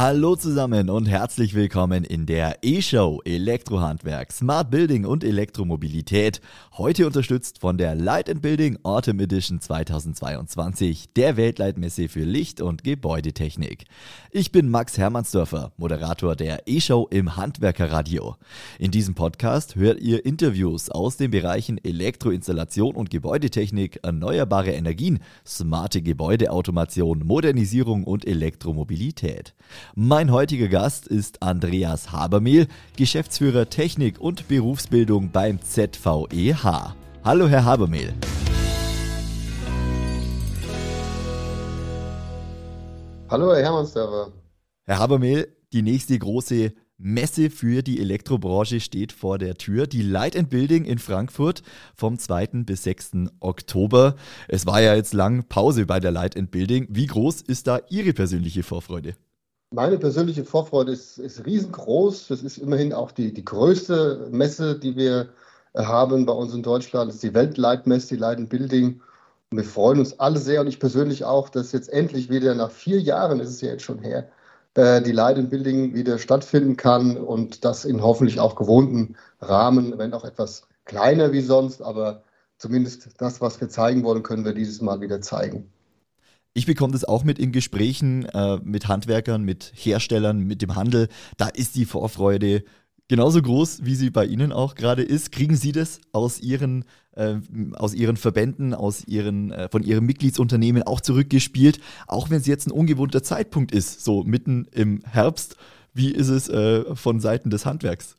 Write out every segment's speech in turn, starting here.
Hallo zusammen und herzlich willkommen in der E-Show Elektrohandwerk, Smart Building und Elektromobilität. Heute unterstützt von der Light Building Autumn Edition 2022, der Weltleitmesse für Licht- und Gebäudetechnik. Ich bin Max Hermannsdörfer, Moderator der E-Show im Handwerkerradio. In diesem Podcast hört ihr Interviews aus den Bereichen Elektroinstallation und Gebäudetechnik, erneuerbare Energien, smarte Gebäudeautomation, Modernisierung und Elektromobilität. Mein heutiger Gast ist Andreas Habermehl, Geschäftsführer Technik und Berufsbildung beim ZVEH. Hallo, Herr Habermehl. Hallo, Herr Hermannsdörfer. Herr Habermehl, die nächste große Messe für die Elektrobranche steht vor der Tür. Die Light and Building in Frankfurt vom 2. bis 6. Oktober. Es war ja jetzt lang Pause bei der Light and Building. Wie groß ist da Ihre persönliche Vorfreude? Meine persönliche Vorfreude ist, ist riesengroß. Das ist immerhin auch die, die größte Messe, die wir haben bei uns in Deutschland. Das ist die Weltleitmesse, die Light Building. Und wir freuen uns alle sehr und ich persönlich auch, dass jetzt endlich wieder nach vier Jahren, ist es ja jetzt schon her, äh, die Light Building wieder stattfinden kann und das in hoffentlich auch gewohnten Rahmen, wenn auch etwas kleiner wie sonst, aber zumindest das, was wir zeigen wollen, können wir dieses Mal wieder zeigen. Ich bekomme das auch mit in Gesprächen äh, mit Handwerkern, mit Herstellern, mit dem Handel. Da ist die Vorfreude genauso groß, wie sie bei Ihnen auch gerade ist. Kriegen Sie das aus Ihren, äh, aus Ihren Verbänden, aus Ihren, äh, von Ihren Mitgliedsunternehmen auch zurückgespielt, auch wenn es jetzt ein ungewohnter Zeitpunkt ist, so mitten im Herbst? Wie ist es äh, von Seiten des Handwerks?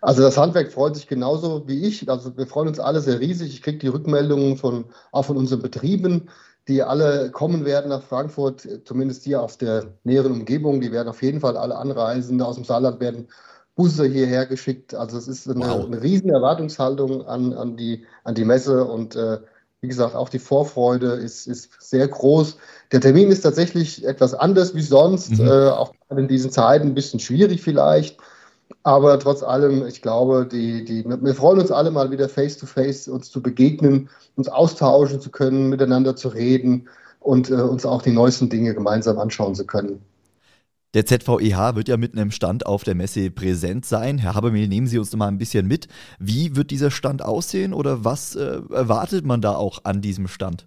Also das Handwerk freut sich genauso wie ich. Also wir freuen uns alle sehr riesig. Ich kriege die Rückmeldungen von, auch von unseren Betrieben die alle kommen werden nach Frankfurt, zumindest hier aus der näheren Umgebung. Die werden auf jeden Fall alle anreisen. Aus dem Saarland werden Busse hierher geschickt. Also es ist eine, wow. eine riesen Erwartungshaltung an, an, die, an die Messe und äh, wie gesagt, auch die Vorfreude ist, ist sehr groß. Der Termin ist tatsächlich etwas anders wie sonst, mhm. äh, auch in diesen Zeiten ein bisschen schwierig vielleicht. Aber trotz allem, ich glaube, die, die, wir freuen uns alle mal wieder face to face, uns zu begegnen, uns austauschen zu können, miteinander zu reden und äh, uns auch die neuesten Dinge gemeinsam anschauen zu können. Der ZVEH wird ja mit einem Stand auf der Messe präsent sein. Herr Habermehl, nehmen Sie uns mal ein bisschen mit. Wie wird dieser Stand aussehen oder was äh, erwartet man da auch an diesem Stand?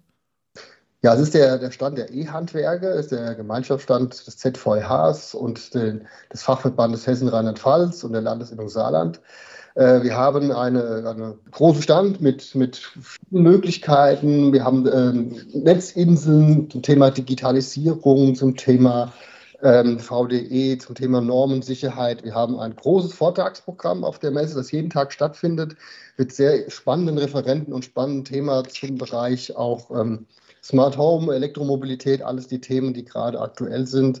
Ja, es ist der, der Stand der E-Handwerke, ist der Gemeinschaftsstand des ZVHs und den, des Fachverbandes Hessen Rheinland-Pfalz und der Landesinnung Saarland. Äh, wir haben eine, eine großen Stand mit, mit Möglichkeiten. Wir haben ähm, Netzinseln zum Thema Digitalisierung, zum Thema ähm, VDE, zum Thema Normensicherheit. Wir haben ein großes Vortragsprogramm auf der Messe, das jeden Tag stattfindet, mit sehr spannenden Referenten und spannenden Themen zum Bereich auch ähm, Smart Home, Elektromobilität, alles die Themen, die gerade aktuell sind.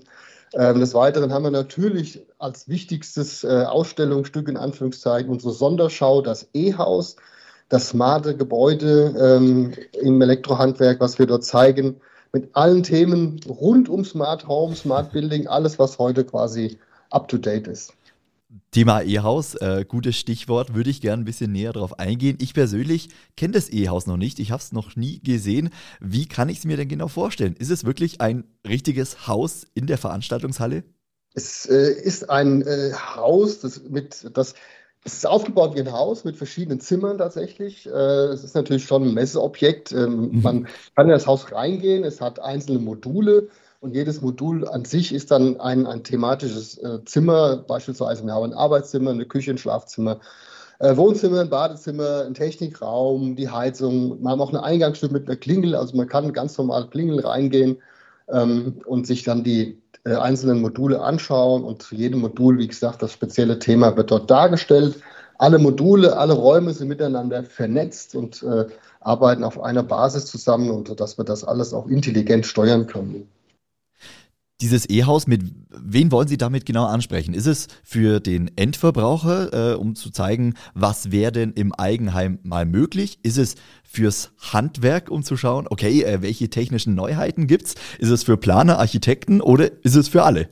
Ähm, des Weiteren haben wir natürlich als wichtigstes äh, Ausstellungsstück in Anführungszeichen unsere Sonderschau, das E-Haus, das smarte Gebäude ähm, im Elektrohandwerk, was wir dort zeigen, mit allen Themen rund um Smart Home, Smart Building, alles, was heute quasi up to date ist. Thema E-Haus, äh, gutes Stichwort, würde ich gerne ein bisschen näher darauf eingehen. Ich persönlich kenne das E-Haus noch nicht, ich habe es noch nie gesehen. Wie kann ich es mir denn genau vorstellen? Ist es wirklich ein richtiges Haus in der Veranstaltungshalle? Es äh, ist ein äh, Haus, das mit das es ist aufgebaut wie ein Haus mit verschiedenen Zimmern tatsächlich. Äh, es ist natürlich schon ein Messeobjekt. Ähm, mhm. Man kann in das Haus reingehen, es hat einzelne Module und jedes Modul an sich ist dann ein, ein thematisches äh, Zimmer, beispielsweise wir haben ein Arbeitszimmer, eine Küche, ein Schlafzimmer, äh, Wohnzimmer, ein Badezimmer, ein Technikraum, die Heizung. Wir haben auch eine Eingangstür mit einer Klingel, also man kann ganz normal Klingeln reingehen ähm, und sich dann die äh, einzelnen Module anschauen und zu jedem Modul, wie gesagt, das spezielle Thema wird dort dargestellt. Alle Module, alle Räume sind miteinander vernetzt und äh, arbeiten auf einer Basis zusammen und dass wir das alles auch intelligent steuern können dieses E-Haus, mit wen wollen Sie damit genau ansprechen? Ist es für den Endverbraucher, äh, um zu zeigen, was wäre denn im Eigenheim mal möglich? Ist es fürs Handwerk, um zu schauen, okay, äh, welche technischen Neuheiten gibt es? Ist es für Planer, Architekten oder ist es für alle?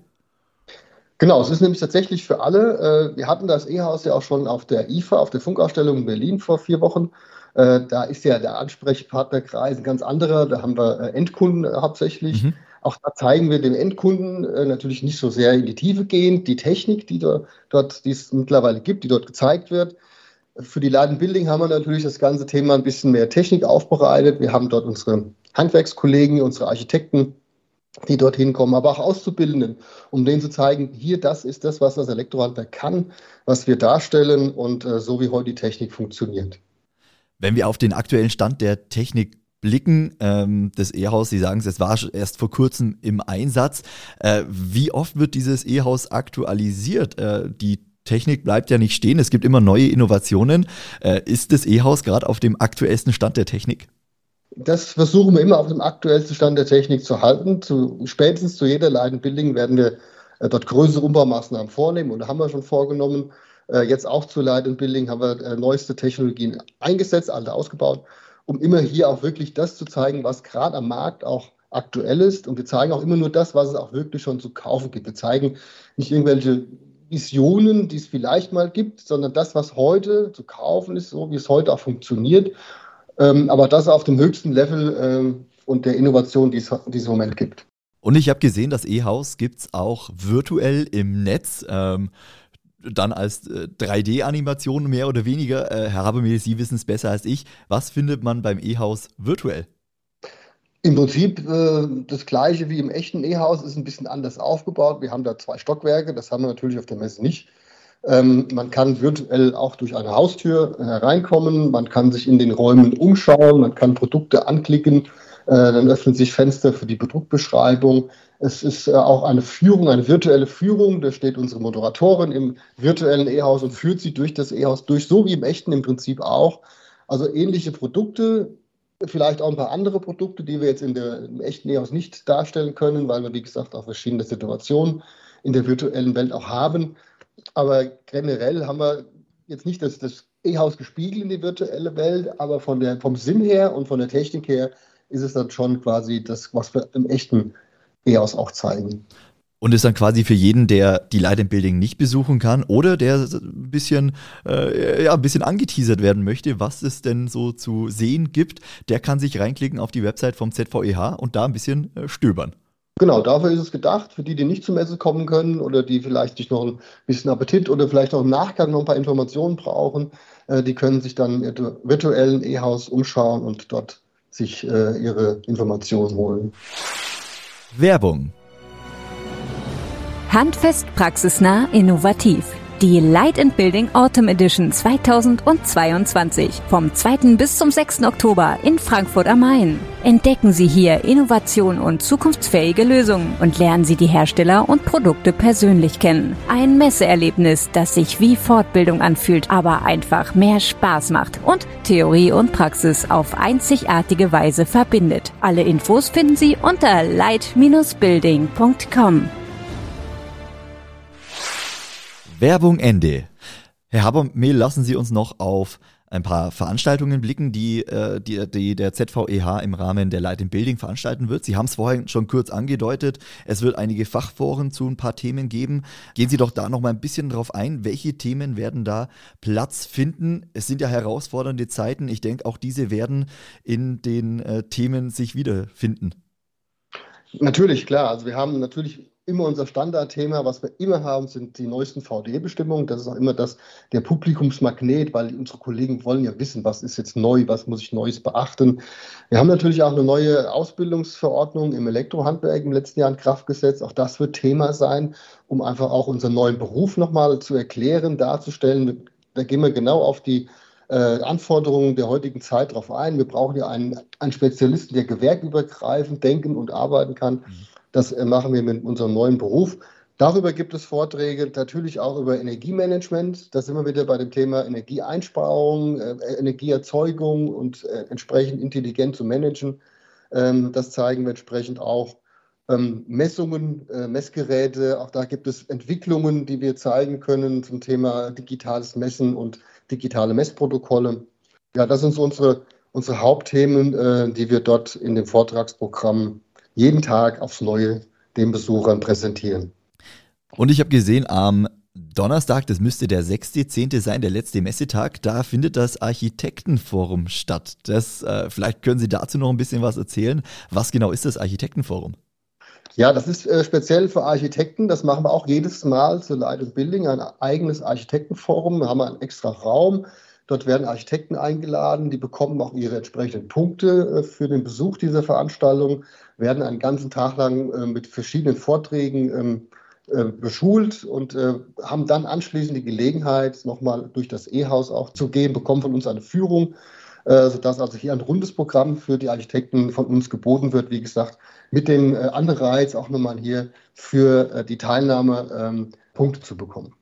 Genau, es ist nämlich tatsächlich für alle. Äh, wir hatten das E-Haus ja auch schon auf der IFA, auf der Funkausstellung in Berlin vor vier Wochen. Äh, da ist ja der Ansprechpartnerkreis ein ganz anderer. Da haben wir äh, Endkunden hauptsächlich. Mhm. Auch da zeigen wir dem Endkunden äh, natürlich nicht so sehr in die Tiefe gehend die Technik, die dort, dort die es mittlerweile gibt, die dort gezeigt wird. Für die Laden Building haben wir natürlich das ganze Thema ein bisschen mehr Technik aufbereitet. Wir haben dort unsere Handwerkskollegen, unsere Architekten, die dorthin kommen, aber auch Auszubildenden, um denen zu zeigen, hier, das ist das, was das Elektrohandwerk kann, was wir darstellen und äh, so wie heute die Technik funktioniert. Wenn wir auf den aktuellen Stand der Technik blicken, ähm, das E-Haus, Sie sagen es, es war erst vor kurzem im Einsatz. Äh, wie oft wird dieses E-Haus aktualisiert? Äh, die Technik bleibt ja nicht stehen, es gibt immer neue Innovationen. Äh, ist das E-Haus gerade auf dem aktuellsten Stand der Technik? Das versuchen wir immer auf dem aktuellsten Stand der Technik zu halten. Zu, spätestens zu jeder Leiden Building werden wir äh, dort größere Umbaumaßnahmen vornehmen und haben wir schon vorgenommen. Äh, jetzt auch zu Leiden Building haben wir äh, neueste Technologien eingesetzt, alte ausgebaut, um immer hier auch wirklich das zu zeigen, was gerade am Markt auch aktuell ist. Und wir zeigen auch immer nur das, was es auch wirklich schon zu kaufen gibt. Wir zeigen nicht irgendwelche Visionen, die es vielleicht mal gibt, sondern das, was heute zu kaufen ist, so wie es heute auch funktioniert. Ähm, aber das auf dem höchsten Level ähm, und der Innovation, die es in diesem Moment gibt. Und ich habe gesehen, das E-Haus gibt es auch virtuell im Netz. Ähm, dann als äh, 3D-Animation mehr oder weniger. Äh, Herr Habermehl, Sie wissen es besser als ich. Was findet man beim E-Haus virtuell? Im Prinzip äh, das gleiche wie im echten E-Haus, ist ein bisschen anders aufgebaut. Wir haben da zwei Stockwerke, das haben wir natürlich auf der Messe nicht. Ähm, man kann virtuell auch durch eine Haustür hereinkommen, man kann sich in den Räumen umschauen, man kann Produkte anklicken, äh, dann öffnen sich Fenster für die Produktbeschreibung. Es ist äh, auch eine Führung, eine virtuelle Führung. Da steht unsere Moderatorin im virtuellen E-Haus und führt sie durch das E-Haus durch, so wie im echten im Prinzip auch. Also ähnliche Produkte, vielleicht auch ein paar andere Produkte, die wir jetzt in der, im echten E-Haus nicht darstellen können, weil wir, wie gesagt, auch verschiedene Situationen in der virtuellen Welt auch haben. Aber generell haben wir jetzt nicht das, das E-Haus gespiegelt in die virtuelle Welt, aber von der, vom Sinn her und von der Technik her ist es dann schon quasi das, was wir im echten E-Haus auch zeigen. Und ist dann quasi für jeden, der die Light Building nicht besuchen kann oder der ein bisschen, äh, ja, ein bisschen angeteasert werden möchte, was es denn so zu sehen gibt, der kann sich reinklicken auf die Website vom ZVEH und da ein bisschen äh, stöbern. Genau, dafür ist es gedacht, für die, die nicht zum Messe kommen können oder die vielleicht sich noch ein bisschen Appetit oder vielleicht auch im Nachgang noch ein paar Informationen brauchen, äh, die können sich dann im virtuellen E-Haus umschauen und dort sich äh, ihre Informationen holen. Werbung Handfest, praxisnah, innovativ. Die Light and Building Autumn Edition 2022 vom 2. bis zum 6. Oktober in Frankfurt am Main. Entdecken Sie hier Innovation und zukunftsfähige Lösungen und lernen Sie die Hersteller und Produkte persönlich kennen. Ein Messeerlebnis, das sich wie Fortbildung anfühlt, aber einfach mehr Spaß macht und Theorie und Praxis auf einzigartige Weise verbindet. Alle Infos finden Sie unter light-building.com. Werbung Ende. Herr Habermehl, lassen Sie uns noch auf ein paar Veranstaltungen blicken, die, äh, die, die der ZVEH im Rahmen der Light in Building veranstalten wird. Sie haben es vorhin schon kurz angedeutet. Es wird einige Fachforen zu ein paar Themen geben. Gehen Sie doch da noch mal ein bisschen drauf ein. Welche Themen werden da Platz finden? Es sind ja herausfordernde Zeiten. Ich denke, auch diese werden in den äh, Themen sich wiederfinden. Natürlich, klar. Also wir haben natürlich immer unser Standardthema. Was wir immer haben, sind die neuesten VDE-Bestimmungen. Das ist auch immer das, der Publikumsmagnet, weil unsere Kollegen wollen ja wissen, was ist jetzt neu, was muss ich Neues beachten. Wir haben natürlich auch eine neue Ausbildungsverordnung im Elektrohandwerk im letzten Jahr in Kraft gesetzt. Auch das wird Thema sein, um einfach auch unseren neuen Beruf nochmal zu erklären, darzustellen. Da gehen wir genau auf die äh, Anforderungen der heutigen Zeit drauf ein. Wir brauchen ja einen, einen Spezialisten, der gewerkübergreifend denken und arbeiten kann. Mhm. Das äh, machen wir mit unserem neuen Beruf. Darüber gibt es Vorträge, natürlich auch über Energiemanagement. Da sind wir wieder bei dem Thema Energieeinsparung, äh, Energieerzeugung und äh, entsprechend intelligent zu managen. Ähm, das zeigen wir entsprechend auch. Ähm, Messungen, äh, Messgeräte, auch da gibt es Entwicklungen, die wir zeigen können zum Thema digitales Messen und digitale Messprotokolle. Ja, das sind so unsere, unsere Hauptthemen, äh, die wir dort in dem Vortragsprogramm jeden Tag aufs Neue den Besuchern präsentieren. Und ich habe gesehen, am Donnerstag, das müsste der 6.10. sein, der letzte Messetag, da findet das Architektenforum statt. Das, äh, vielleicht können Sie dazu noch ein bisschen was erzählen. Was genau ist das Architektenforum? Ja, das ist äh, speziell für Architekten. Das machen wir auch jedes Mal zu Light Building, ein eigenes Architektenforum. Da haben wir einen extra Raum. Dort werden Architekten eingeladen, die bekommen auch ihre entsprechenden Punkte äh, für den Besuch dieser Veranstaltung, werden einen ganzen Tag lang äh, mit verschiedenen Vorträgen ähm, äh, beschult und haben dann anschließend die Gelegenheit, nochmal durch das E-Haus auch zu gehen, bekommen von uns eine Führung, sodass also hier ein rundes Programm für die Architekten von uns geboten wird. Wie gesagt, mit dem Anreiz auch nochmal hier für die Teilnahme ähm, Punkte zu bekommen.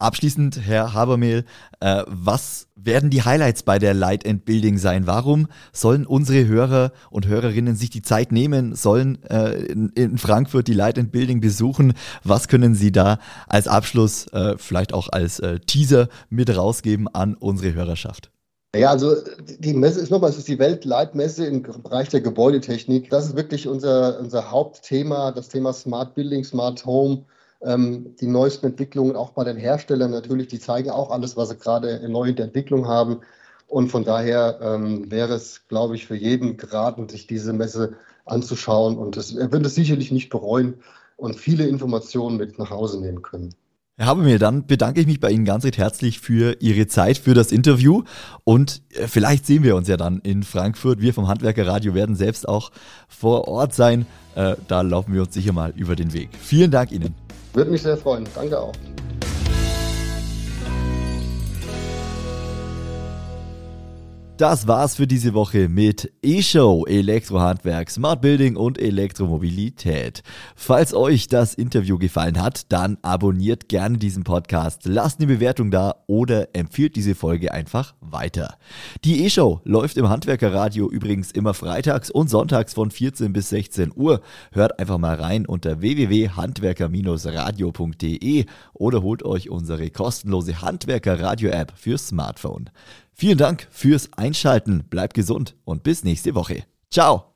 Abschließend, Herr Habermehl, äh, was werden die Highlights bei der Light and Building sein? Warum sollen unsere Hörer und Hörerinnen sich die Zeit nehmen, sollen äh, in, in, Frankfurt die Light and Building besuchen? Was können Sie da als Abschluss, äh, vielleicht auch als äh, Teaser mit rausgeben an unsere Hörerschaft? Ja, also die Messe ist nochmal, es ist die Weltleitmesse im Bereich der Gebäudetechnik. Das ist wirklich unser, unser Hauptthema, das Thema Smart Building, Smart Home ähm, die neuesten Entwicklungen auch bei den Herstellern natürlich, die zeigen auch alles, was sie gerade neu in der Entwicklung haben. Und von daher ähm, wäre es, glaube ich, für jeden geraten, sich diese Messe anzuschauen. Und das, er wird es sicherlich nicht bereuen und viele Informationen mit nach Hause nehmen können. Herr Habermehl, dann bedanke ich mich bei Ihnen ganz recht herzlich für Ihre Zeit, für das Interview und äh, vielleicht sehen wir uns ja dann in Frankfurt. Wir vom Handwerkerradio werden selbst auch vor Ort sein. Äh, da laufen wir uns sicher mal über den Weg. Vielen Dank Ihnen. Würde mich sehr freuen. Danke auch. Das war's für diese Woche mit E-Show, Elektrohandwerk, Smart Building und Elektromobilität. Falls euch das Interview gefallen hat, dann abonniert gerne diesen Podcast, lasst eine Bewertung da oder empfiehlt diese Folge einfach weiter. Die E-Show läuft im Handwerkerradio übrigens immer freitags und sonntags von 14 bis 16 Uhr. Hört einfach mal rein unter www.handwerker-radio.de oder holt euch unsere kostenlose Handwerker-Radio-App fürs Smartphone. Vielen Dank fürs Einschalten, bleibt gesund und bis nächste Woche. Ciao!